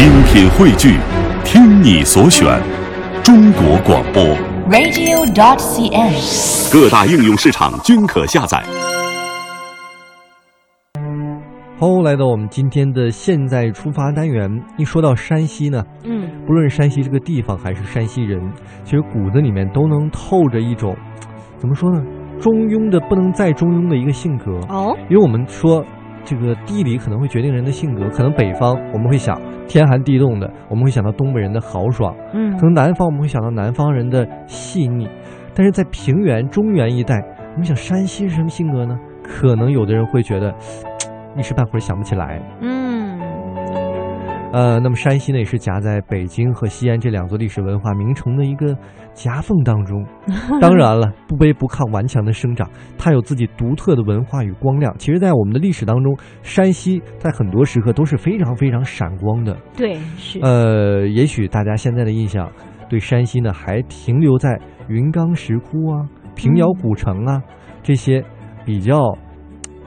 精品汇聚，听你所选，中国广播。radio.dot.cn，。各大应用市场均可下载。好，来到我们今天的现在出发单元。一说到山西呢，嗯，不论山西这个地方还是山西人，其实骨子里面都能透着一种，怎么说呢？中庸的不能再中庸的一个性格。哦，因为我们说，这个地理可能会决定人的性格。可能北方我们会想天寒地冻的，我们会想到东北人的豪爽；嗯可能南方我们会想到南方人的细腻。但是在平原、中原一带，我们想山西是什么性格呢？可能有的人会觉得，一时半会儿想不起来。嗯，呃，那么山西呢，也是夹在北京和西安这两座历史文化名城的一个夹缝当中。当然了，不卑不亢、顽强的生长，它有自己独特的文化与光亮。其实，在我们的历史当中，山西在很多时刻都是非常非常闪光的。对，是，呃，也许大家现在的印象对山西呢，还停留在云冈石窟啊、平遥古城啊、这些比较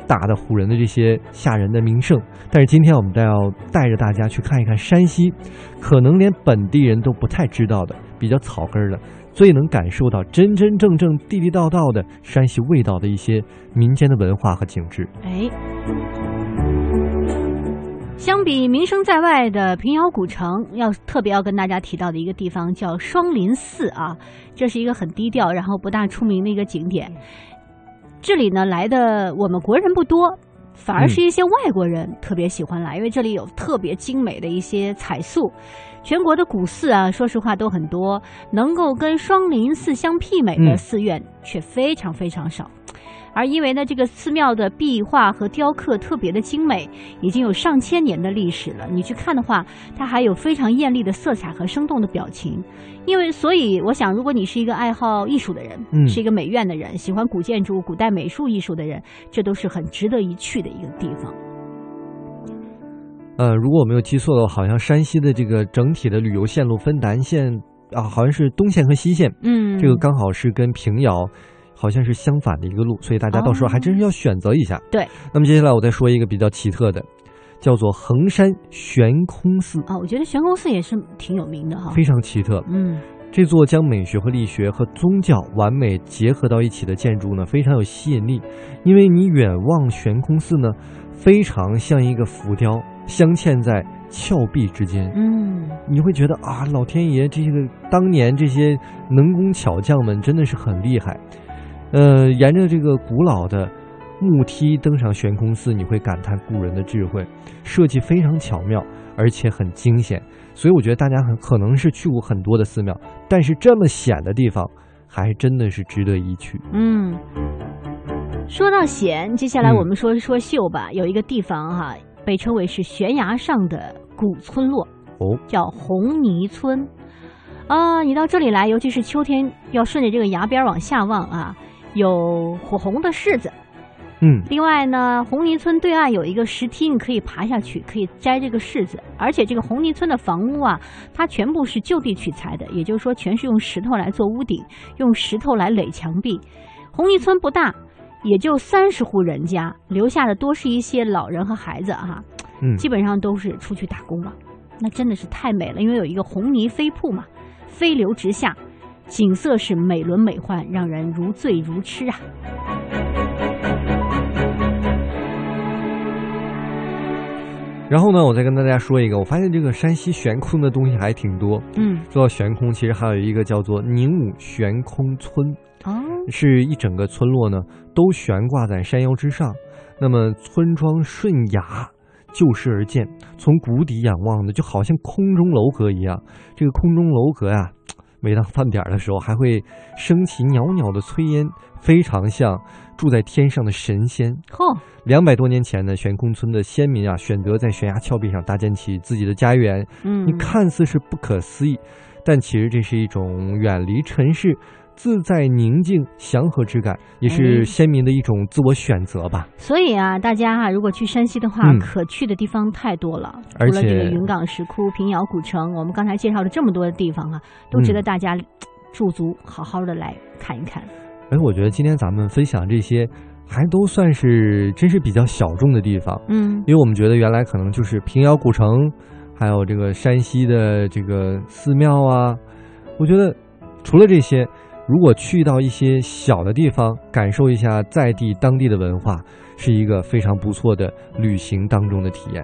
大的唬人的这些吓人的名胜。但是今天我们都要带着大家去看一看山西，可能连本地人都不太知道的、比较草根的、最能感受到真真正正地地道道的山西味道的一些民间的文化和景致。哎。相比名声在外的平遥古城，要特别要跟大家提到的一个地方叫双林寺啊，这是一个很低调，然后不大出名的一个景点。这里呢来的我们国人不多，反而是一些外国人特别喜欢来，因为这里有特别精美的一些彩塑。全国的古寺啊，说实话都很多，能够跟双林寺相媲美的嗯寺院却非常非常少。而因为呢，这个寺庙的壁画和雕刻特别的精美，已经有上千年的历史了。你去看的话，它还有非常艳丽的色彩和生动的表情。因为，所以我想，如果你是一个爱好艺术的人，嗯是一个美院的人，喜欢古建筑、古代美术艺术的人，这都是很值得一去的一个地方。呃，如果我没有记错的话，好像山西的这个整体的旅游线路分南线啊，好像是东线和西线，嗯，这个刚好是跟平遥好像是相反的一个路，所以大家到时候还真是要选择一下。对。那么接下来我再说一个比较奇特的，叫做衡山悬空寺，啊，我觉得悬空寺也是挺有名的哈。非常奇特。嗯这座将美学和力学和宗教完美结合到一起的建筑呢，非常有吸引力。因为你远望悬空寺呢，非常像一个浮雕镶嵌在峭壁之间。嗯，你会觉得啊，老天爷这个当年这些能工巧匠们真的是很厉害。呃，沿着这个古老的木梯登上悬空寺，你会感叹古人的智慧，设计非常巧妙，而且很惊险。所以我觉得大家很可能是去过很多的寺庙，但是这么险的地方，还真的是值得一去。嗯，说到险，接下来嗯我们说说秀吧。有一个地方哈、被称为是悬崖上的古村落，哦，叫红泥村。啊、你到这里来，尤其是秋天，要顺着这个崖边往下望啊，有火红的柿子。嗯，另外呢，红泥村对岸有一个石梯，你可以爬下去，可以摘这个柿子。而且这个红泥村的房屋啊，它全部是就地取材的，也就是说，全是用石头来做屋顶，用石头来垒墙壁。红泥村不大，也就三十户人家，留下的多是一些老人和孩子哈、嗯基本上都是出去打工了。那真的是太美了，因为有一个红泥飞瀑嘛，飞流直下，景色是美轮美奂，让人如醉如痴啊。然后呢，我再跟大家说一个，我发现这个山西悬空的东西还挺多。嗯，说到悬空，其实还有一个叫做宁武悬空村。哦，是一整个村落呢都悬挂在山腰之上，那么村庄顺崖就势而建，从谷底仰望的就好像空中楼阁一样。这个空中楼阁呀、每当饭点的时候还会升起袅袅的炊烟，非常像住在天上的神仙。哦、两百多年前呢，悬空村的先民啊，选择在悬崖峭壁上搭建起自己的家园，嗯，你看似是不可思议，但其实这是一种远离尘世、自在宁静、祥和之感，也哎是先民的一种自我选择吧。所以啊，大家哈、如果去山西的话，嗯可去的地方太多了。而除了这个且云冈石窟、平遥古城，我们刚才介绍了这么多的地方啊，都值得嗯大家驻足好好的来看一看。哎，我觉得今天咱们分享这些，还都算是真是比较小众的地方，嗯因为我们觉得原来可能就是平遥古城还有这个山西的这个寺庙啊。我觉得除了这些，如果去到一些小的地方，感受一下在地当地的文化，是一个非常不错的旅行当中的体验。